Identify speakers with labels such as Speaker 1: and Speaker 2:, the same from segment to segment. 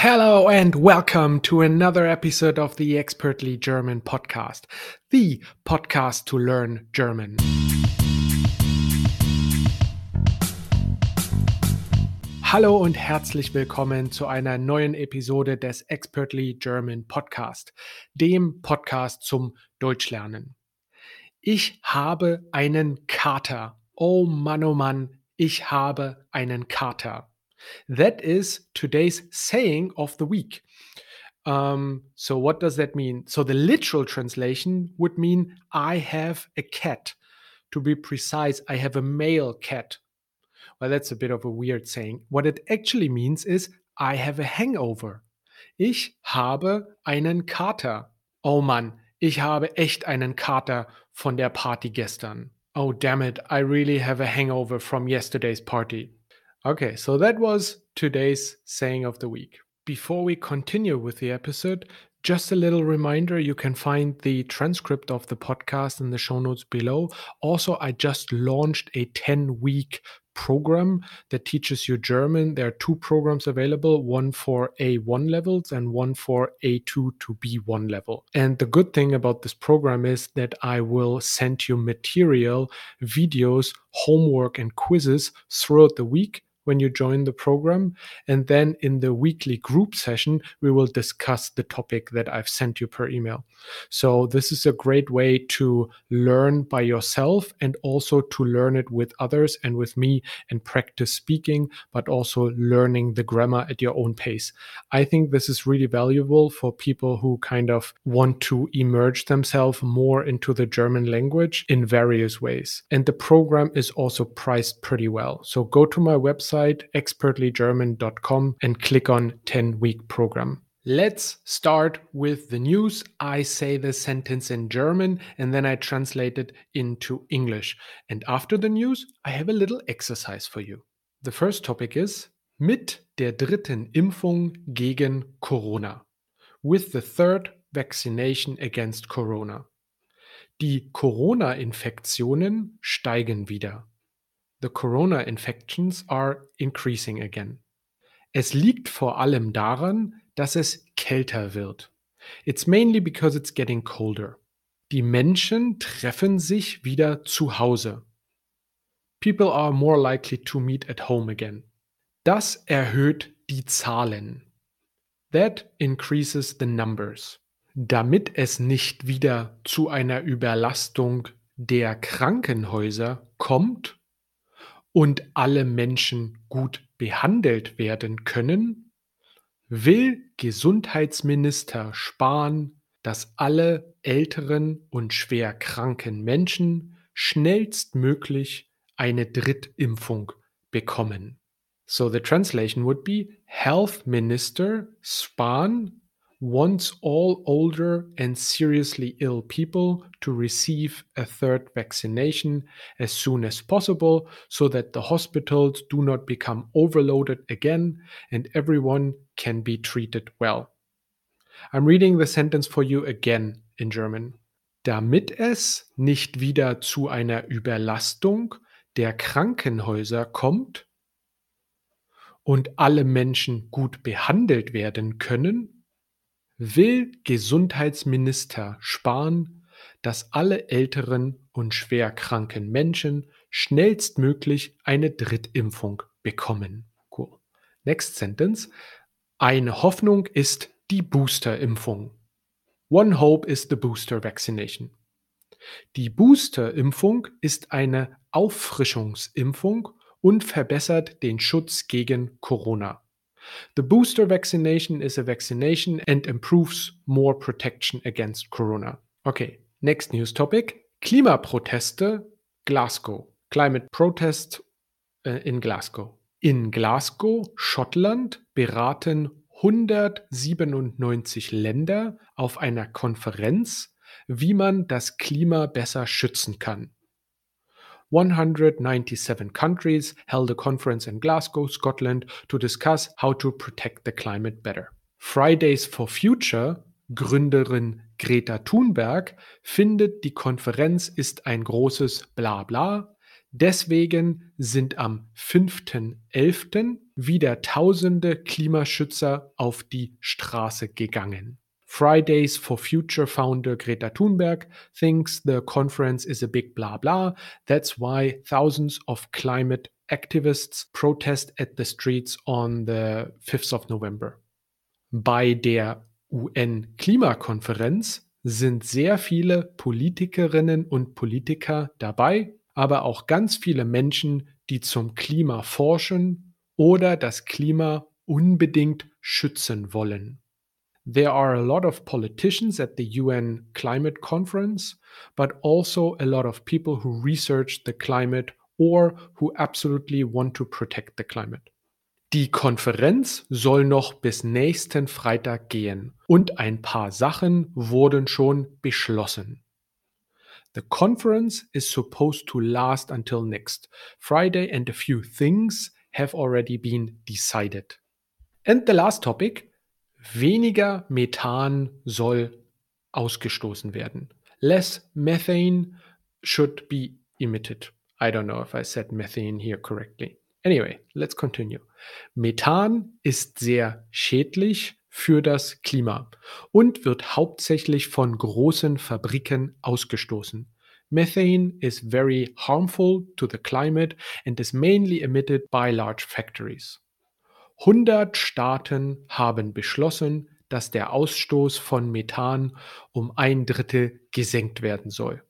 Speaker 1: Hello and welcome to another episode of the Expertly German podcast, the podcast to learn German. Hallo und herzlich willkommen zu einer neuen Episode des Expertly German Podcast, dem Podcast zum Deutschlernen. Ich habe einen Kater. Oh Mann, oh Mann, ich habe einen Kater. That is today's saying of the week. Um, so, what does that mean? So, the literal translation would mean I have a cat. To be precise, I have a male cat. Well, that's a bit of a weird saying. What it actually means is I have a hangover. Ich habe einen Kater. Oh Mann, ich habe echt einen Kater von der Party gestern. Oh damn it, I really have a hangover from yesterday's party. Okay, so that was today's saying of the week. Before we continue with the episode, just a little reminder you can find the transcript of the podcast in the show notes below. Also, I just launched a 10 week program that teaches you German. There are two programs available one for A1 levels and one for A2 to B1 level. And the good thing about this program is that I will send you material, videos, homework, and quizzes throughout the week when you join the program. And then in the weekly group session, we will discuss the topic that I've sent you per email. So this is a great way to learn by yourself and also to learn it with others and with me and practice speaking, but also learning the grammar at your own pace. I think this is really valuable for people who kind of want to emerge themselves more into the German language in various ways. And the program is also priced pretty well. So go to my website website, expertlygerman.com, and click on 10 week program. Let's start with the news. I say the sentence in German and then I translate it into English. And after the news, I have a little exercise for you. The first topic is mit der dritten Impfung gegen Corona. With the third vaccination against Corona. Die Corona-Infektionen steigen wieder the corona infections are increasing again. Es liegt vor allem daran, dass es kälter wird. It's mainly because it's getting colder. Die Menschen treffen sich wieder zu Hause. People are more likely to meet at home again. Das erhöht die Zahlen. That increases the numbers. Damit es nicht wieder zu einer Überlastung der Krankenhäuser kommt, und alle Menschen gut behandelt werden können, will Gesundheitsminister Spahn, dass alle älteren und schwer kranken Menschen schnellstmöglich eine Drittimpfung bekommen. So the translation would be Health Minister Spahn wants all older and seriously ill people to receive a third vaccination as soon as possible so that the hospitals do not become overloaded again and everyone can be treated well. I'm reading the sentence for you again in German. Damit es nicht wieder zu einer Überlastung der Krankenhäuser kommt und alle Menschen gut behandelt werden können, will Gesundheitsminister Spahn, dass alle älteren und schwer kranken Menschen schnellstmöglich eine Drittimpfung bekommen. Cool. Next sentence. Eine Hoffnung ist die Boosterimpfung. One hope is the booster vaccination. Die Boosterimpfung ist eine Auffrischungsimpfung und verbessert den Schutz gegen Corona. The booster vaccination is a vaccination and improves more protection against corona. Okay, next news topic. Klimaproteste Glasgow. Climate protests uh, in Glasgow. In Glasgow, Schottland, beraten 197 Länder auf einer Konferenz, wie man das Klima besser schützen kann. 197 countries held a conference in Glasgow, Scotland, to discuss how to protect the climate better. Fridays for Future Gründerin Greta Thunberg findet, die Konferenz ist ein großes Blabla. Deswegen sind am 5.11., wieder tausende Klimaschützer auf die Straße gegangen. Fridays for Future founder Greta Thunberg thinks the conference is a big blah blah. That's why thousands of climate activists protest at the streets on the 5th of November. Bei der UN-Klimakonferenz sind sehr viele Politikerinnen und Politiker dabei, aber auch ganz viele Menschen, die zum Klima forschen oder das Klima unbedingt schützen wollen. There are a lot of politicians at the UN Climate Conference, but also a lot of people who research the climate or who absolutely want to protect the climate. Die Konferenz soll noch bis nächsten Freitag gehen und ein paar Sachen wurden schon beschlossen. The conference is supposed to last until next Friday and a few things have already been decided. And the last topic, weniger Methan soll ausgestoßen werden. Less methane should be emitted. I don't know if I said methane here correctly. Anyway, let's continue. Methan ist sehr schädlich für das Klima und wird hauptsächlich von großen Fabriken ausgestoßen. Methane is very harmful to the climate and is mainly emitted by large factories. 100 Staaten haben beschlossen, dass der Ausstoß von Methan um ein Drittel gesenkt werden soll.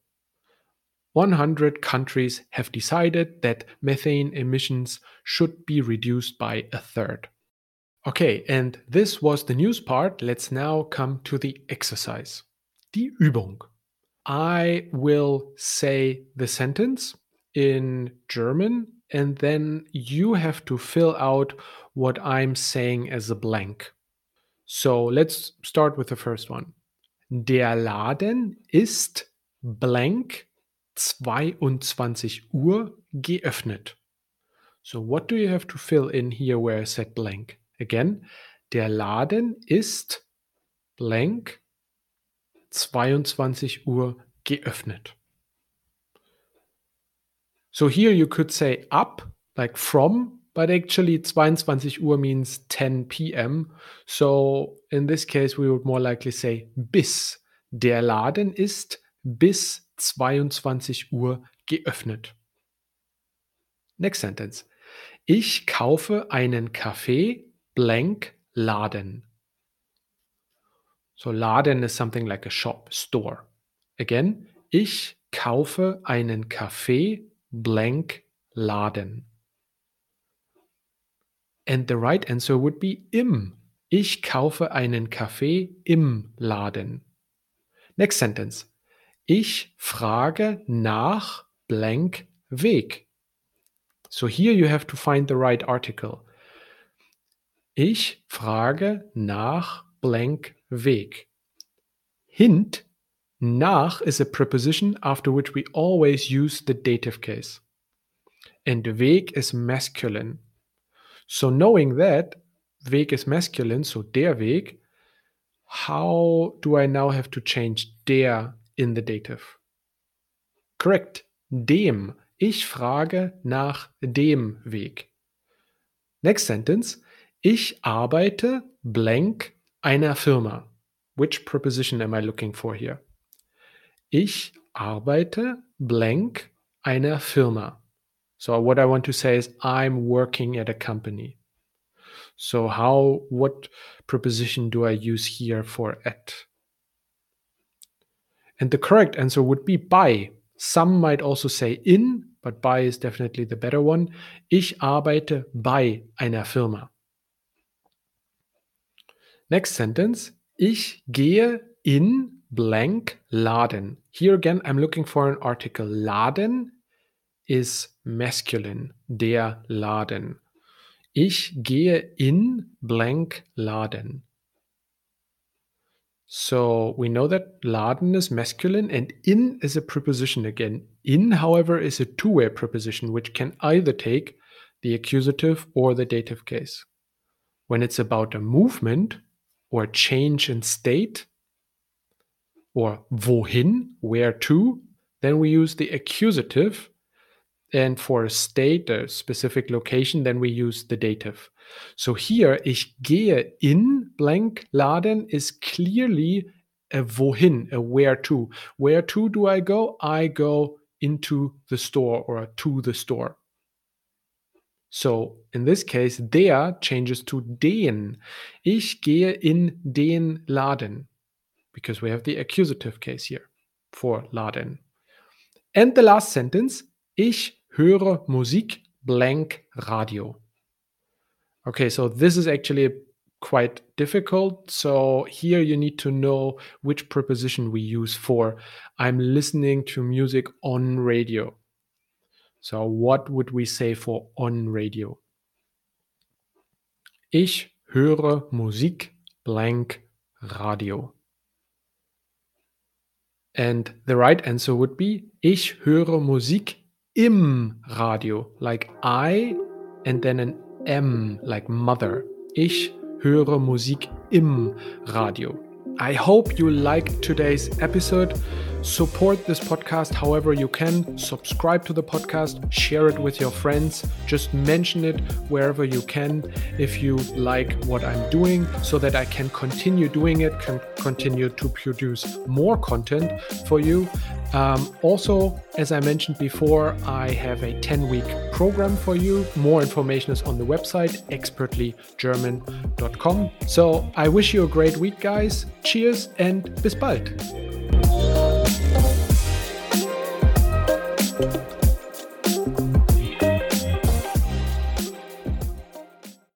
Speaker 1: 100 countries have decided that methane emissions should be reduced by a third. Okay, and this was the news part. Let's now come to the exercise. Die Übung. I will say the sentence in German, and then you have to fill out what I'm saying as a blank. So let's start with the first one. Der Laden ist blank 22 Uhr geöffnet. So what do you have to fill in here where I said blank? Again, der Laden ist blank 22 Uhr geöffnet. So here you could say ab, like from, but actually 22 Uhr means 10 p.m. So in this case, we would more likely say bis. Der Laden ist bis 22 Uhr geöffnet. Next sentence. Ich kaufe einen Kaffee blank Laden. So Laden is something like a shop, store. Again, ich kaufe einen Kaffee blank Laden. And the right answer would be im. Ich kaufe einen Kaffee im Laden. Next sentence. Ich frage nach blank Weg. So here you have to find the right article. Ich frage nach blank Weg. Hint, nach is a preposition after which we always use the dative case. And Weg is masculine. So knowing that Weg is masculine, so der Weg, how do I now have to change der in the dative. Correct. Dem. Ich frage nach dem Weg. Next sentence. Ich arbeite blank einer Firma. Which preposition am I looking for here? Ich arbeite blank einer Firma. So what I want to say is I'm working at a company. So how what preposition do I use here for at? And the correct answer would be by. Some might also say in, but by is definitely the better one. Ich arbeite bei einer Firma. Next sentence. Ich gehe in blank Laden. Here again, I'm looking for an article. Laden is masculine. Der Laden. Ich gehe in blank Laden. So we know that Laden is masculine and in is a preposition again. In, however, is a two way preposition which can either take the accusative or the dative case. When it's about a movement or a change in state or wohin, where to, then we use the accusative And for a state, a specific location, then we use the dative. So here, ich gehe in blank Laden is clearly a wohin, a where to. Where to do I go? I go into the store or to the store. So in this case, der changes to den. Ich gehe in den Laden because we have the accusative case here for Laden. And the last sentence, ich höre Musik blank Radio. Okay, so this is actually quite difficult. So here you need to know which preposition we use for I'm listening to music on radio. So what would we say for on radio? Ich höre Musik blank Radio. And the right answer would be Ich höre Musik im Radio, like I and then an M, like mother. Ich höre Musik im Radio. I hope you like today's episode. Support this podcast however you can. Subscribe to the podcast, share it with your friends, just mention it wherever you can if you like what I'm doing so that I can continue doing it, can continue to produce more content for you. Um, also, as I mentioned before, I have a 10 week program for you. More information is on the website expertlygerman.com. So I wish you a great week, guys. Cheers and bis bald.